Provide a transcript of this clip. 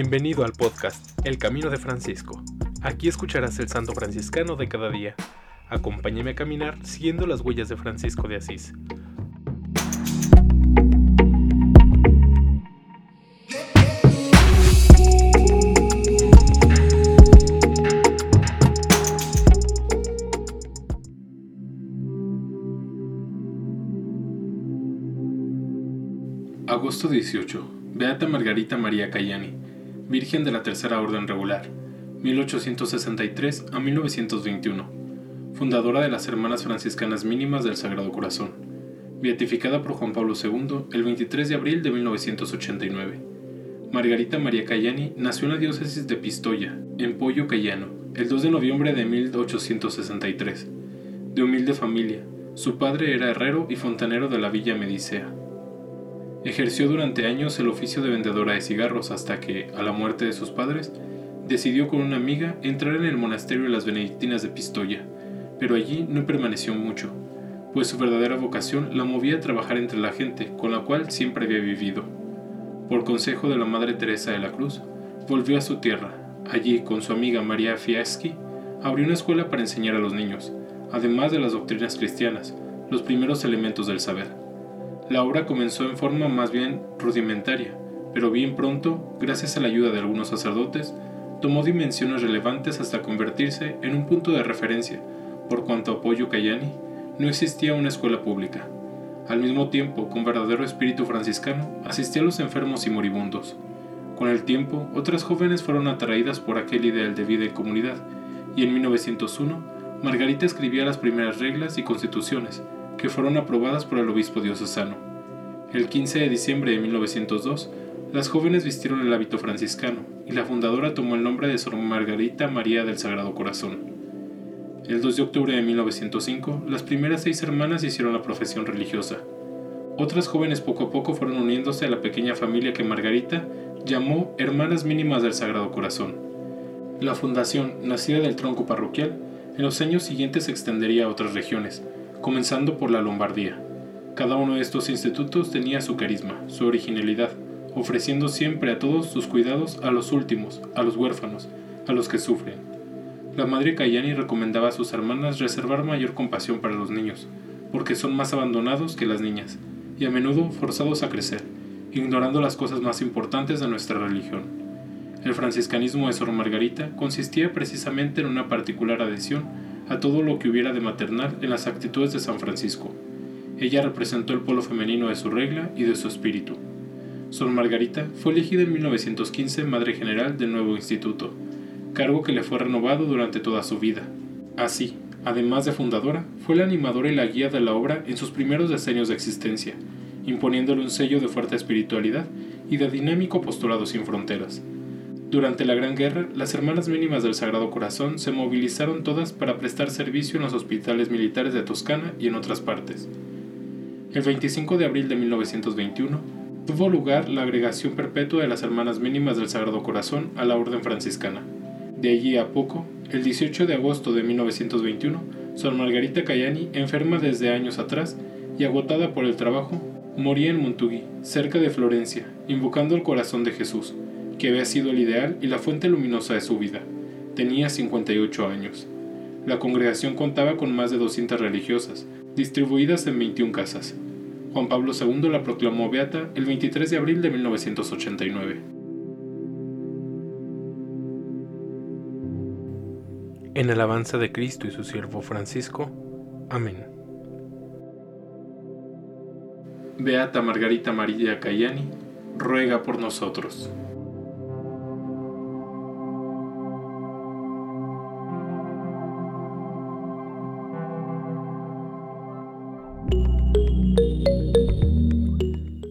Bienvenido al podcast El Camino de Francisco. Aquí escucharás el santo franciscano de cada día. Acompáñame a caminar siguiendo las huellas de Francisco de Asís. Agosto 18. Beata Margarita María Cayani, Virgen de la Tercera Orden Regular, 1863 a 1921. Fundadora de las Hermanas Franciscanas Mínimas del Sagrado Corazón. Beatificada por Juan Pablo II el 23 de abril de 1989. Margarita María Cayani nació en la diócesis de Pistoia, en Pollo Cayano, el 2 de noviembre de 1863. De humilde familia, su padre era herrero y fontanero de la villa Medicea. Ejerció durante años el oficio de vendedora de cigarros hasta que, a la muerte de sus padres, decidió con una amiga entrar en el monasterio de las benedictinas de Pistoia, pero allí no permaneció mucho, pues su verdadera vocación la movía a trabajar entre la gente con la cual siempre había vivido. Por consejo de la Madre Teresa de la Cruz, volvió a su tierra. Allí, con su amiga María Fieschi, abrió una escuela para enseñar a los niños, además de las doctrinas cristianas, los primeros elementos del saber. La obra comenzó en forma más bien rudimentaria, pero bien pronto, gracias a la ayuda de algunos sacerdotes, tomó dimensiones relevantes hasta convertirse en un punto de referencia, por cuanto apoyo Cayani no existía una escuela pública. Al mismo tiempo, con verdadero espíritu franciscano, asistía a los enfermos y moribundos. Con el tiempo, otras jóvenes fueron atraídas por aquel ideal de vida y comunidad, y en 1901, Margarita escribía las primeras reglas y constituciones, que fueron aprobadas por el obispo diocesano. El 15 de diciembre de 1902, las jóvenes vistieron el hábito franciscano y la fundadora tomó el nombre de Sor Margarita María del Sagrado Corazón. El 2 de octubre de 1905, las primeras seis hermanas hicieron la profesión religiosa. Otras jóvenes poco a poco fueron uniéndose a la pequeña familia que Margarita llamó Hermanas Mínimas del Sagrado Corazón. La fundación, nacida del tronco parroquial, en los años siguientes se extendería a otras regiones, comenzando por la Lombardía. Cada uno de estos institutos tenía su carisma, su originalidad, ofreciendo siempre a todos sus cuidados a los últimos, a los huérfanos, a los que sufren. La madre Cayani recomendaba a sus hermanas reservar mayor compasión para los niños, porque son más abandonados que las niñas, y a menudo forzados a crecer, ignorando las cosas más importantes de nuestra religión. El franciscanismo de Sor Margarita consistía precisamente en una particular adhesión a todo lo que hubiera de maternal en las actitudes de San Francisco. Ella representó el polo femenino de su regla y de su espíritu. Sor Margarita fue elegida en 1915 Madre General del nuevo instituto, cargo que le fue renovado durante toda su vida. Así, además de fundadora, fue la animadora y la guía de la obra en sus primeros decenios de existencia, imponiéndole un sello de fuerte espiritualidad y de dinámico postulado sin fronteras. Durante la Gran Guerra, las Hermanas Mínimas del Sagrado Corazón se movilizaron todas para prestar servicio en los hospitales militares de Toscana y en otras partes. El 25 de abril de 1921 tuvo lugar la agregación perpetua de las Hermanas Mínimas del Sagrado Corazón a la Orden Franciscana. De allí a poco, el 18 de agosto de 1921, Sor Margarita Cayani, enferma desde años atrás y agotada por el trabajo, moría en Montugui, cerca de Florencia, invocando el corazón de Jesús que había sido el ideal y la fuente luminosa de su vida. Tenía 58 años. La congregación contaba con más de 200 religiosas, distribuidas en 21 casas. Juan Pablo II la proclamó beata el 23 de abril de 1989. En alabanza de Cristo y su siervo Francisco. Amén. Beata Margarita María Cayani, ruega por nosotros.